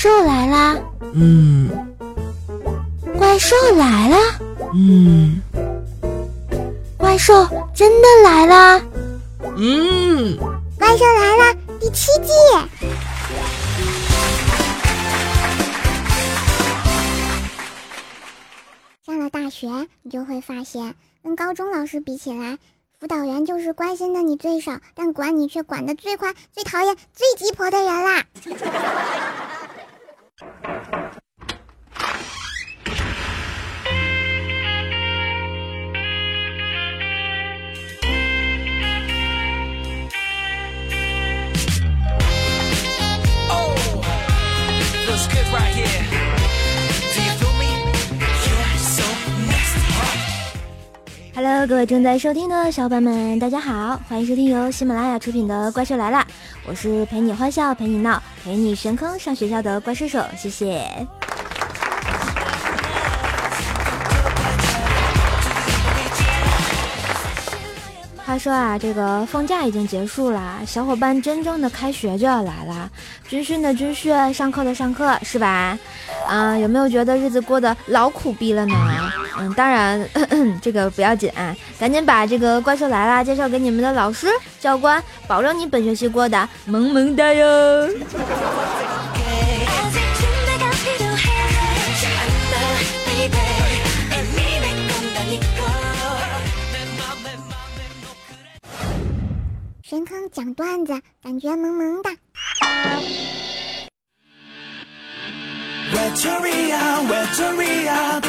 兽来啦！嗯怪兽来啦！嗯怪兽真的来啦！嗯，怪兽来了第七季。上了大学，你就会发现，跟高中老师比起来，辅导员就是关心的你最少，但管你却管的最宽、最讨厌、最鸡婆的人啦。Hello，各位正在收听的小伙伴们，大家好，欢迎收听由喜马拉雅出品的《怪兽来了》，我是陪你欢笑、陪你闹、陪你神坑上学校的怪兽手，谢谢。说啊，这个放假已经结束了，小伙伴真正的开学就要来了，军训的军训，上课的上课，是吧？啊，有没有觉得日子过得老苦逼了呢？嗯，当然，这个不要紧，赶紧把这个怪兽来啦介绍给你们的老师、教官，保证你本学期过得萌萌哒哟。神坑讲段子，感觉萌萌哒。Victoria, Victoria,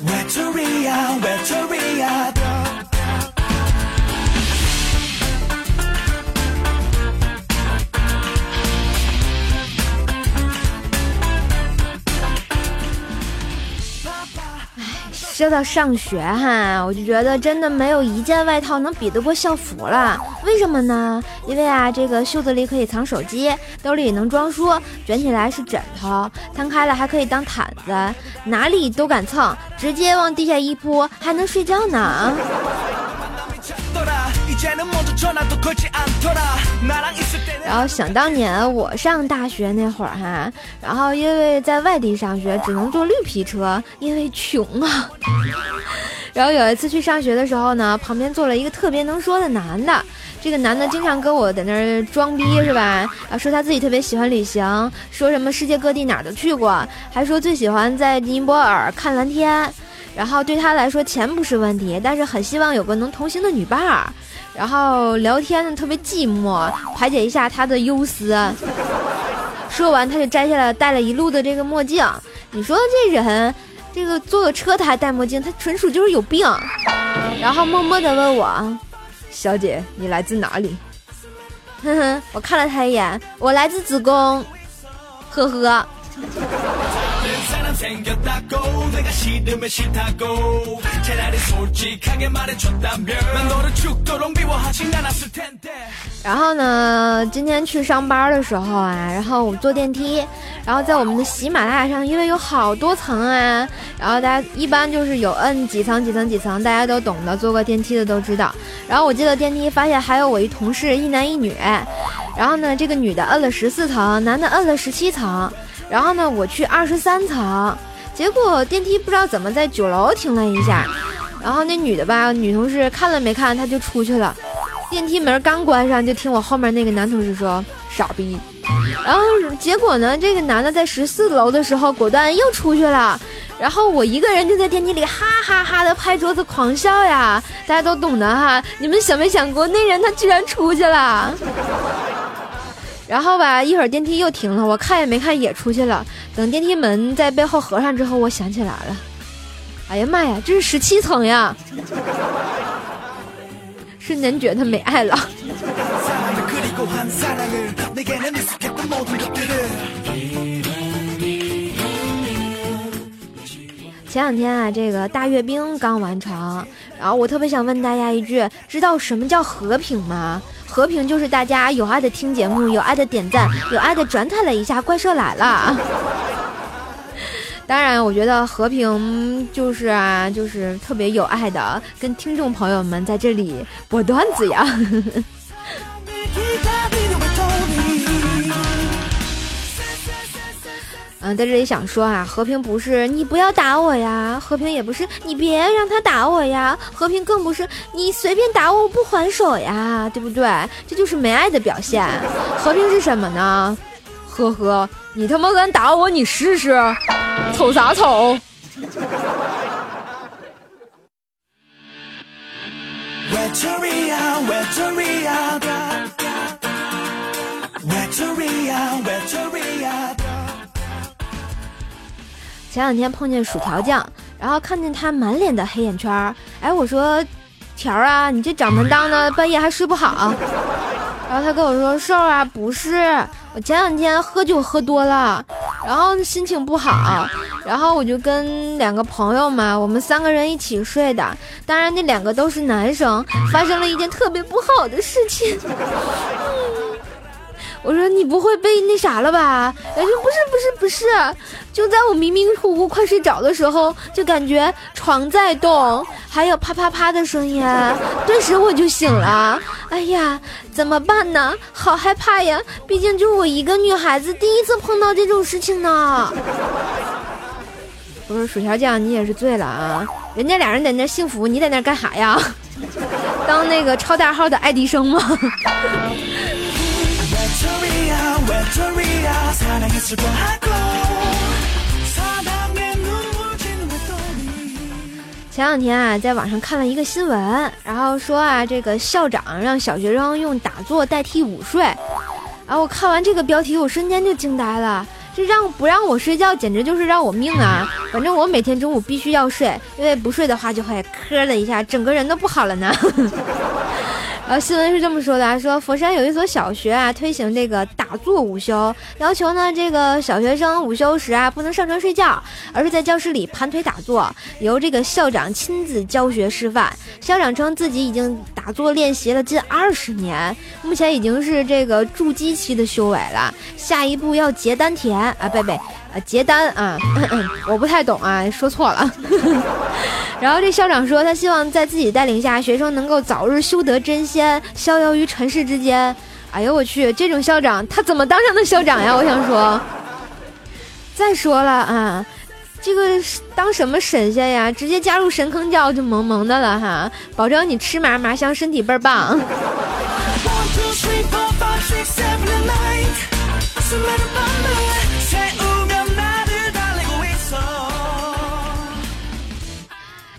Victoria, Victoria. 说到上学哈，我就觉得真的没有一件外套能比得过校服了。为什么呢？因为啊，这个袖子里可以藏手机，兜里能装书，卷起来是枕头，摊开了还可以当毯子，哪里都敢蹭，直接往地下一铺，还能睡觉呢。然后想当年我上大学那会儿哈，然后因为在外地上学，只能坐绿皮车，因为穷啊。然后有一次去上学的时候呢，旁边坐了一个特别能说的男的，这个男的经常跟我在那儿装逼是吧？啊，说他自己特别喜欢旅行，说什么世界各地哪儿都去过，还说最喜欢在尼泊尔看蓝天。然后对他来说钱不是问题，但是很希望有个能同行的女伴儿。然后聊天呢特别寂寞，排解一下他的忧思。说完他就摘下了戴了一路的这个墨镜。你说这人，这个坐个车他还戴墨镜，他纯属就是有病。然后默默地问我：“小姐，你来自哪里？”哼哼，我看了他一眼，我来自子宫。呵呵。사람 생겼다고 내가 싫으면 싫다고 차라리 솔직하게 말해줬다면 난 너를 죽도록 미워하진 않았을 텐데 然后呢，今天去上班的时候啊，然后我坐电梯，然后在我们的喜马拉雅上，因为有好多层啊，然后大家一般就是有摁几层几层几层，大家都懂得，坐过电梯的都知道。然后我进了电梯，发现还有我一同事，一男一女，然后呢，这个女的摁了十四层，男的摁了十七层， 然后呢，我去二十三层，结果电梯不知道怎么在九楼停了一下，然后那女的吧，女同事看了没看，她就出去了。电梯门刚关上，就听我后面那个男同事说“傻逼”，然后结果呢，这个男的在十四楼的时候果断又出去了，然后我一个人就在电梯里哈哈哈的拍桌子狂笑呀，大家都懂得哈。你们想没想过，那人他居然出去了？然后吧一会儿电梯又停了我看也没看也出去了。等电梯门在背后合上之后我想起来了。哎呀妈呀这是十七层呀。是您觉得没爱了。前两天啊这个大阅兵刚完成然后我特别想问大家一句知道什么叫和平吗？和平就是大家有爱的听节目，有爱的点赞，有爱的转载了一下《怪兽来了》。当然，我觉得和平就是啊，就是特别有爱的，跟听众朋友们在这里播段子呀。在这里想说啊，和平不是你不要打我呀，和平也不是你别让他打我呀，和平更不是你随便打我我不还手呀，对不对？这就是没爱的表现。和平是什么呢？呵呵，你他妈敢打我，你试试，瞅啥瞅？前两天碰见薯条酱，然后看见他满脸的黑眼圈儿，哎，我说条儿啊，你这掌门当的，半夜还睡不好。然后他跟我说瘦啊，不是，我前两天喝酒喝多了，然后心情不好，然后我就跟两个朋友嘛，我们三个人一起睡的，当然那两个都是男生，发生了一件特别不好的事情。我说你不会被那啥了吧？人说不是不是不是，就在我迷迷糊糊快睡着的时候，就感觉床在动，还有啪啪啪的声音，顿时我就醒了。哎呀，怎么办呢？好害怕呀！毕竟就我一个女孩子第一次碰到这种事情呢。不是薯条酱，你也是醉了啊！人家俩人在那幸福，你在那干啥呀？当那个超大号的爱迪生吗？외톨이야 외톨이야 사랑에 슬퍼하고 사랑에 눈물 지는 외톨이 前两天啊，在网上看了一个新闻，然后说啊，这个校长让小学生用打坐代替午睡。啊，我看完这个标题，我瞬间就惊呆了。这让不让我睡觉，简直就是让我命啊！反正我每天中午必须要睡，因为不睡的话就会磕的一下，整个人都不好了呢。 呃新闻是这么说的啊，说佛山有一所小学啊，推行这个打坐午休，要求呢这个小学生午休时啊不能上床睡觉，而是在教室里盘腿打坐，由这个校长亲自教学示范。校长称自己已经打坐练习了近二十年，目前已经是这个筑基期的修为了，下一步要结丹田啊，贝贝，呃结单啊，我不太懂啊，说错了。然后这校长说，他希望在自己带领下，学生能够早日修得真仙，逍遥于尘世之间。哎呦我去，这种校长他怎么当上的校长呀？我想说。再说了啊，这个当什么神仙呀？直接加入神坑教就萌萌的了哈，保证你吃嘛嘛香，身体倍儿棒。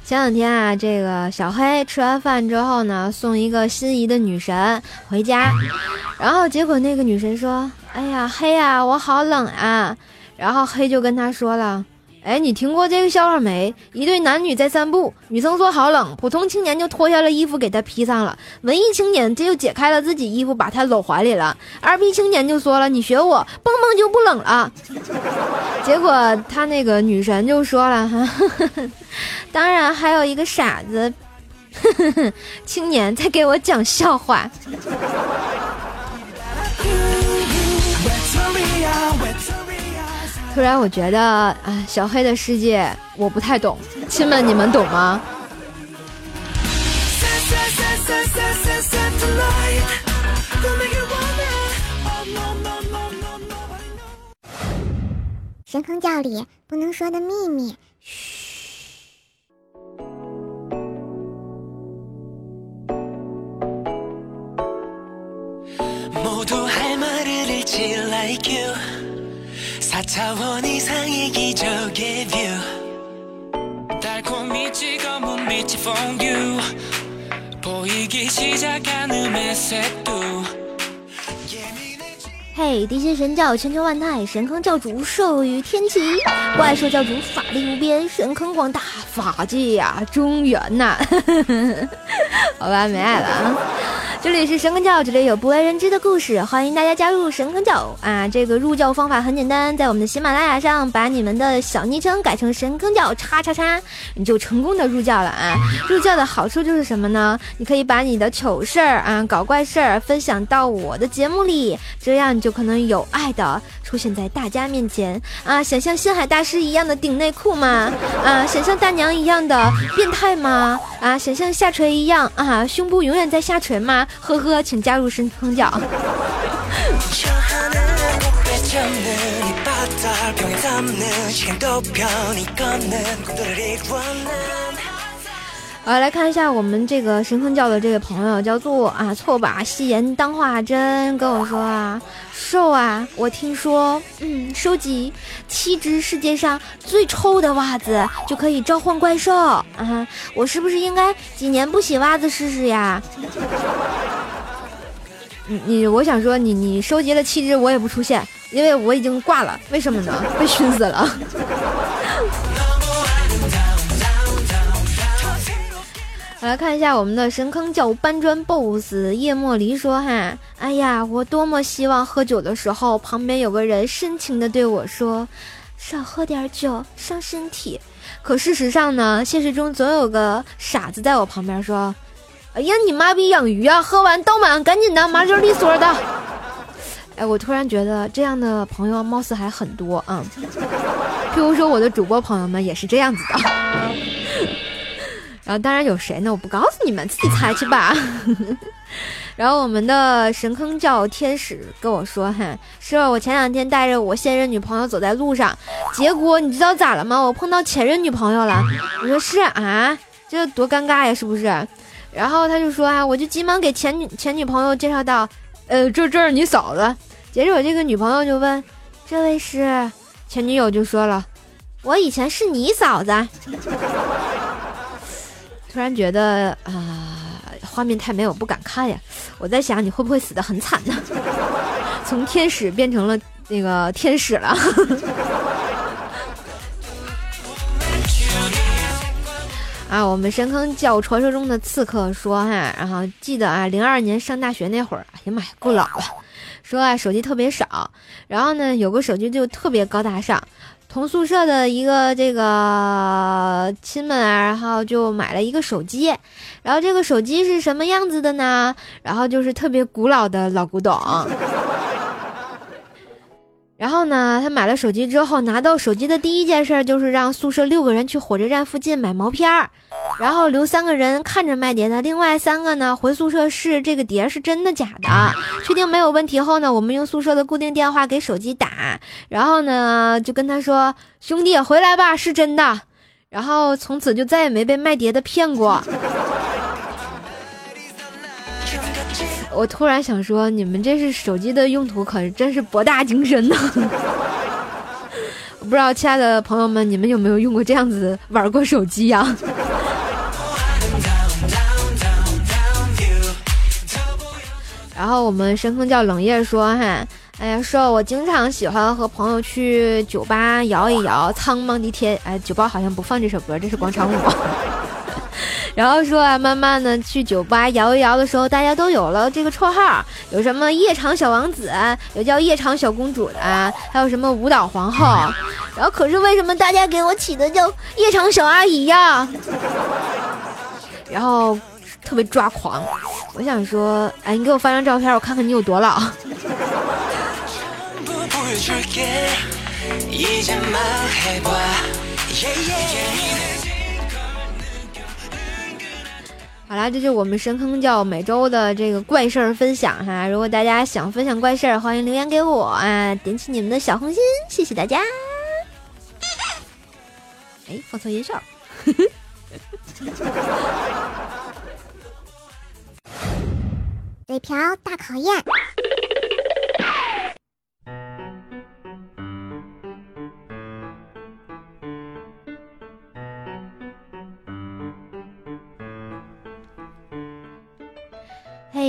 前两天啊，这个小黑吃完饭之后呢，送一个心仪的女神回家，然后结果那个女神说：“哎呀，黑呀、我好冷啊。”然后黑就跟他说了：“哎，你听过这个笑话没？一对男女在散步，女生说好冷，普通青年就脱下了衣服给她披上了，文艺青年这就解开了自己衣服把她搂怀里了，二逼青年就说了：你学我，蹦蹦就不冷了。结果他那个女神就说了：哈。当然还有一个傻子，青年在给我讲笑话。突然我觉得，啊，小黑的世界我不太懂，亲们你们懂吗？神坑教里不能说的秘密，嘘。like you 4차원 이상의 기적의 뷰 달콤히 찍어 문 빛이 for you 보이기 시작하는 의색도 예민해지 嘿，地心神教千秋万代，神坑教主寿与天齐，怪兽教主法力无边，神坑广大，法界呀、中原呐、好吧，没爱了啊。 这里是神坑教，这里有不为人知的故事，欢迎大家加入神坑教啊！这个入教方法很简单，在我们的喜马拉雅上把你们的小昵称改成神坑教叉叉叉，你就成功的入教了啊！入教的好处就是什么呢？你可以把你的糗事儿啊、搞怪事儿分享到我的节目里，这样你就可能有爱的出现在大家面前啊！想像星海大师一样的顶内裤吗？啊，想像大娘一样的变态吗？啊，想像下垂一样啊，胸部永远在下垂吗？呵呵，请加入神坑教。啊，来看一下我们这个神坑教的这位朋友，叫做啊错把戏言当话真，跟我说啊，瘦啊，我听说，嗯，收集七只世界上最臭的袜子就可以召唤怪兽啊，我是不是应该几年不洗袜子试试呀？你你，我想说你你收集了七只，我也不出现，因为我已经挂了，为什么呢？被熏死了。好来看一下我们的神坑教搬砖 BOSS 叶莫离说哈，哎呀，我多么希望喝酒的时候旁边有个人深情的对我说，少喝点酒伤身体。可事实上呢，现实中总有个傻子在我旁边说，哎呀，你妈逼养鱼啊，喝完倒满，赶紧的，麻溜利索的。哎，我突然觉得这样的朋友貌似还很多啊，譬如说我的主播朋友们也是这样子的。然后当然有谁呢？我不告诉你们，自己猜去吧。然后我们的神坑教天使跟我说：“哈，是我前两天带着我现任女朋友走在路上，结果你知道咋了吗？我碰到前任女朋友了。”我说：“是啊，这多尴尬呀，是不是？”然后他就说：“啊，我就急忙给前女前女朋友介绍到，呃，这这是你嫂子。”接着我这个女朋友就问：“这位是？”前女友就说了：“我以前是你嫂子。”突然觉得啊、画面太美，我不敢看呀。我在想你会不会死得很惨呢？从天使变成了那个天使了。啊，我们神坑教传说中的刺客说哈，然后记得啊，零二年上大学那会儿，哎呀妈呀，够老了。说啊，手机特别少，然后呢，有个手机就特别高大上，同宿舍的一个这个亲们啊，然后就买了一个手机，然后这个手机是什么样子的呢？然后就是特别古老的老古董。然后呢，他买了手机之后，拿到手机的第一件事就是让宿舍六个人去火车站附近买毛片儿，然后留三个人看着卖碟的，另外三个呢回宿舍试这个碟是真的假的。确定没有问题后呢，我们用宿舍的固定电话给手机打，然后呢就跟他说：“兄弟，回来吧，是真的。”然后从此就再也没被卖碟的骗过。我突然想说，你们这是手机的用途，可真是博大精深呢。不知道，亲爱的朋友们，你们有没有用过这样子玩过手机呀、然后我们深坑叫冷夜说哈，哎呀，说我经常喜欢和朋友去酒吧摇一摇，苍茫的天，哎，酒吧好像不放这首歌，这是广场舞。然后说啊，慢慢的去酒吧摇一摇的时候，大家都有了这个绰号，有什么夜场小王子，有叫夜场小公主的，还有什么舞蹈皇后。然后可是为什么大家给我起的叫夜场小阿姨呀？然后特别抓狂，我想说，哎，你给我发张照片，我看看你有多老。好啦，这就是我们神坑教每周的这个怪事儿分享哈。如果大家想分享怪事儿，欢迎留言给我啊，点起你们的小红心，谢谢大家。哎，放错音效。嘴瓢大考验。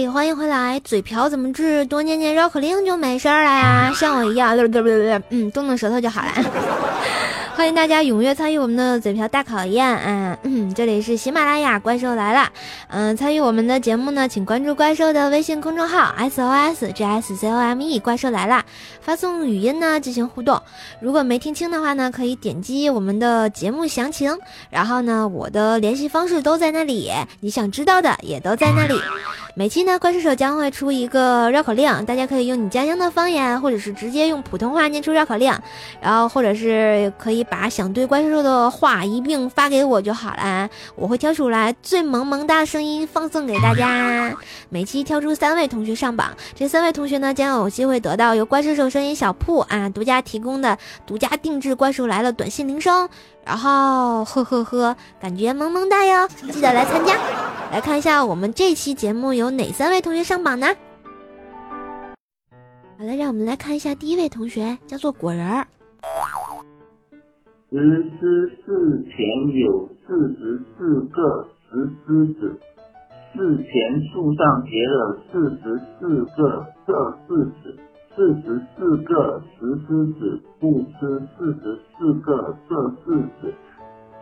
嘿，欢迎回来！嘴瓢怎么治？多念念绕口令就没事儿了呀，像我一样，嗯，动动舌头就好了。欢迎大家踊跃参与我们的嘴瓢大考验啊！嗯，这里是喜马拉雅怪兽来了。嗯，参与我们的节目呢，请关注怪兽的微信公众号 S O S G S C O M E 怪兽来了，发送语音呢进行互动。如果没听清的话呢，可以点击我们的节目详情，然后呢，我的联系方式都在那里，你想知道的也都在那里。每期呢，怪兽手将会出一个绕口令，大家可以用你家乡的方言，或者是直接用普通话念出绕口令，然后或者是可以把想对怪兽兽的话一并发给我就好了，我会挑出来最萌萌哒的声音放送给大家。每期挑出三位同学上榜，这三位同学呢将有机会得到由怪兽手声音小铺啊独家提供的独家定制《怪兽来了》短信铃声。然后呵呵呵，感觉萌萌哒哟，记得来参加。来看一下我们这期节目有哪三位同学上榜呢？好了，让我们来看一下第一位同学，叫做果仁儿。石狮寺前有四十四个石狮子，寺前树上结了四十四个这柿子，四十四个石狮子不吃四十四个这柿子，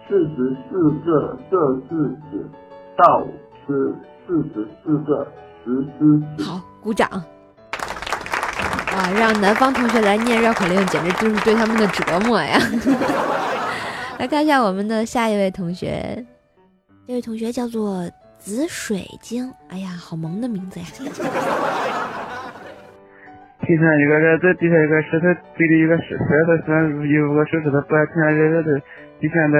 四十四个这柿子倒吃四十四个十之子。好，鼓掌。啊，让南方同学来念绕口令，简直就是对他们的折磨呀！来看一下我们的下一位同学，这位同学叫做紫水晶，哎呀，好萌的名字呀！天上有个人子，地下有个石头，嘴里有个石石头，上有五个手指头，不要天上热热的，地上的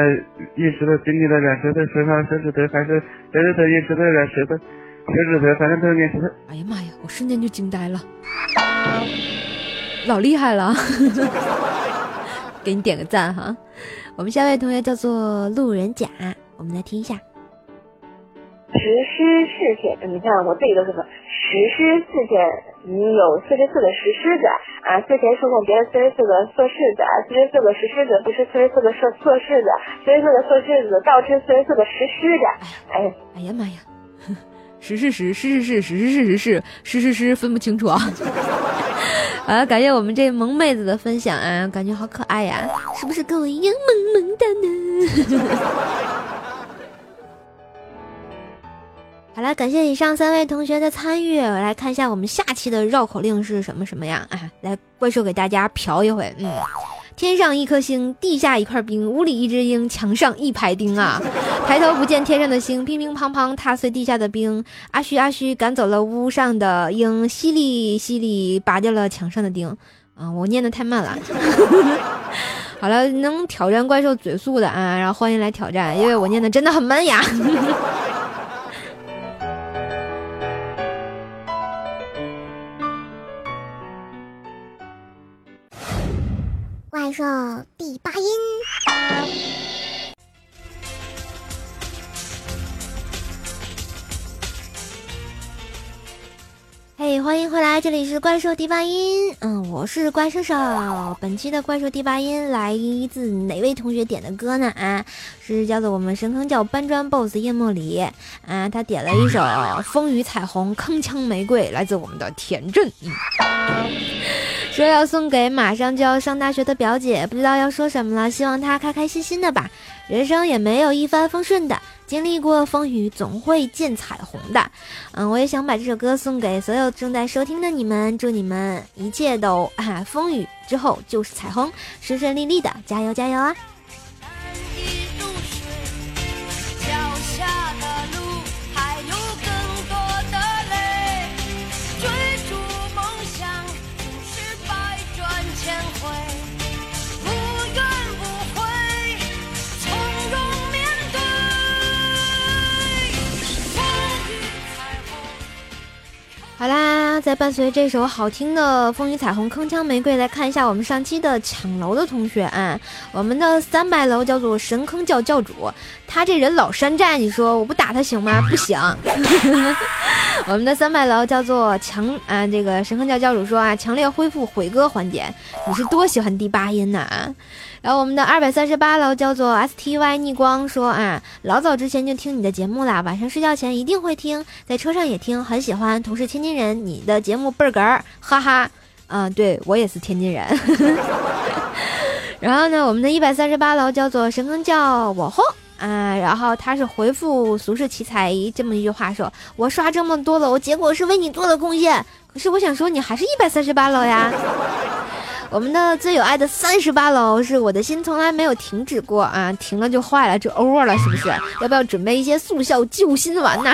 一石头，嘴里的软石头，手上手指头还是手指头一石头软石头，手指头反正都是硬石头。哎呀妈呀，我瞬间就惊呆了，老厉害了！给你点个赞哈。我们下位同学叫做路人甲，我们来听一下。石狮四天，你看我自己都是个实施事件，你有四十四个石狮子啊，四前树上结了四十四个硕柿子，四十四个石狮子不是四十四个硕硕柿子，四十四个硕柿子倒吃四十四个石狮子，哎呀，哎呀妈呀，实是十，是是是，十是是十是十是是，分不清楚啊！啊，感谢我们这萌妹子的分享啊，感觉好可爱呀，是不是跟我一样萌萌的呢？好了，感谢以上三位同学的参与，我来看一下我们下期的绕口令是什么什么呀？啊，来怪兽给大家嫖一回，嗯。天上一颗星，地下一块冰，屋里一只鹰，墙上一排钉啊！抬头不见天上的星，乒乒乓乓踏碎地下的冰。阿虚阿虚赶走了屋上的鹰，淅沥淅沥拔掉了墙上的钉。啊，我念的太慢了。好了，能挑战怪兽嘴速的啊，然后欢迎来挑战，因为我念的真的很慢呀。怪兽第八音，嘿欢迎回来，这里是怪兽第八音，嗯，我是怪兽手。本期的怪兽第八音来自哪位同学点的歌呢？啊，是叫做我们神坑教搬砖 BOSS 叶莫里啊，他点了一首《风雨彩虹铿锵玫瑰》，来自我们的田震。嗯说要送给马上就要上大学的表姐，不知道要说什么了，希望她开开心心的吧。人生也没有一帆风顺的，经历过风雨，总会见彩虹的。嗯，我也想把这首歌送给所有正在收听的你们，祝你们一切都啊，风雨之后就是彩虹，顺顺利利的，加油加油啊！好啦，在伴随这首好听的《风雨彩虹铿锵玫瑰》，来看一下我们上期的抢楼的同学啊，我们的三百楼叫做神坑教教主，他这人老山寨，你说我不打他行吗？不行。我们的三百楼叫做强啊，这个神坑教教主说啊，强烈恢复毁歌环节，你是多喜欢第八音呐啊？然后我们的二百三十八楼叫做 S T Y 逆光说啊，老早之前就听你的节目啦，晚上睡觉前一定会听，在车上也听，很喜欢。同是天津人，你的节目倍儿哏儿，哈哈。啊，对我也是天津人。然后呢，我们的一百三十八楼叫做神坑教我后啊，然后他是回复俗世奇才这么一句话说：“我刷这么多楼，结果是为你做了贡献。可是我想说，你还是一百三十八楼呀。”我们的最有爱的三十八楼是我的心从来没有停止过啊，停了就坏了，就 over 了，是不是？要不要准备一些速效救心丸呢？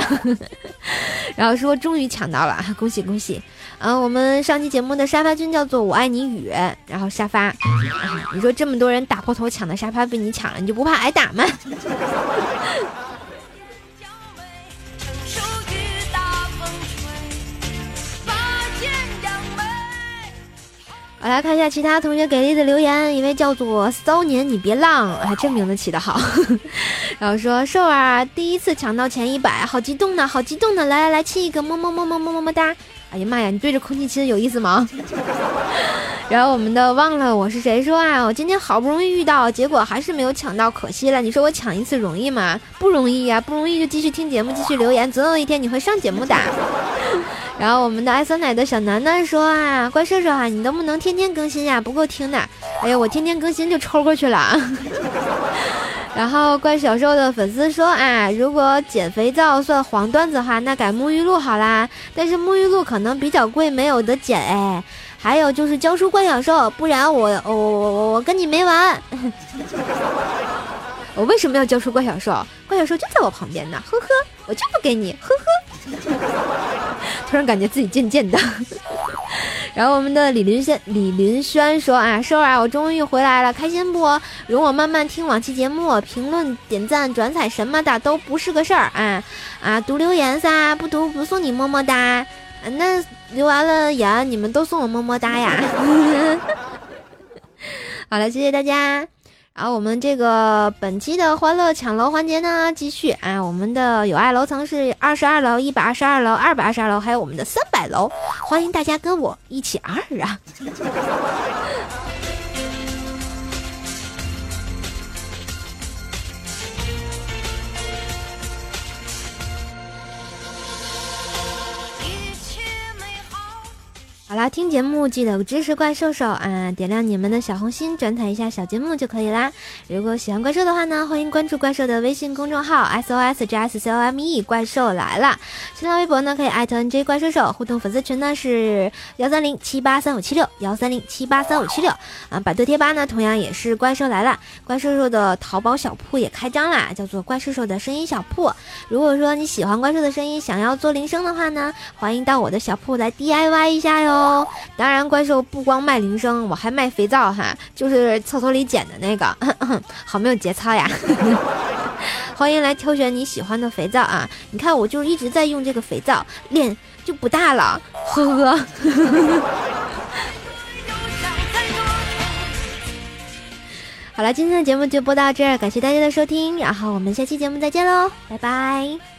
然后说终于抢到了，恭喜恭喜！啊，我们上期节目的沙发君叫做我爱你雨，然后沙发，啊你说这么多人打破头抢的沙发被你抢了，你就不怕挨打吗？来看一下其他同学给力的留言，一位叫做骚年你别浪，哎，这名字起得好。然后说瘦儿，第一次抢到前一百，好激动呢，好激动呢！来来来，亲一个，么么么么么么么哒！哎呀妈呀，你对着空气亲有意思吗？然后我们的忘了我是谁说啊，我今天好不容易遇到，结果还是没有抢到，可惜了。你说我抢一次容易吗？不容易呀、不容易就继续听节目，继续留言，总有一天你会上节目的。然后我们的爱酸奶的小楠楠说啊，怪兽兽啊，你能不能天天更新呀？不够听的。哎呀，我天天更新就抽过去了。然后怪小兽的粉丝说啊，如果减肥皂算黄段子的话，那改沐浴露好啦。但是沐浴露可能比较贵，没有得减哎。还有就是教书怪小兽，不然我我我我我跟你没完。我为什么要教书怪小兽？怪小兽就在我旁边呢，呵呵，我就不给你，呵呵。突然感觉自己渐渐的。然后我们的李林轩李林轩说啊，瘦儿啊，我终于回来了，开心不？容我慢慢听往期节目，评论、点赞、转载什么的都不是个事儿啊啊！读留言噻，不读不送你么么哒。那留完了言，你们都送我么么哒呀。好了，谢谢大家。好我们这个本期的欢乐抢楼环节呢，继续啊，我们的有爱楼层是二十二楼、一百二十二楼、二百二十二楼，还有我们的三百楼，欢迎大家跟我一起二啊！好啦，听节目记得支持怪兽兽啊，点亮你们的小红心，转载一下小节目就可以啦。如果喜欢怪兽的话呢，欢迎关注怪兽的微信公众号 S O S J S C O M E，怪兽来了。新浪微博呢可以艾特 N J 怪兽兽，互动粉丝群呢是幺三零七八三五七六幺三零七八三五七六啊。百度贴吧呢同样也是怪兽来了，怪兽兽的淘宝小铺也开张啦，叫做怪兽兽的声音小铺。如果说你喜欢怪兽的声音，想要做铃声的话呢，欢迎到我的小铺来 DIY 一下哟。当然，怪兽不光卖铃声，我还卖肥皂哈，就是厕所里捡的那个，好没有节操呀！欢迎来挑选你喜欢的肥皂啊！你看我就一直在用这个肥皂，脸就不大了，呵呵。好了，今天的节目就播到这儿，感谢大家的收听，然后我们下期节目再见喽，拜拜。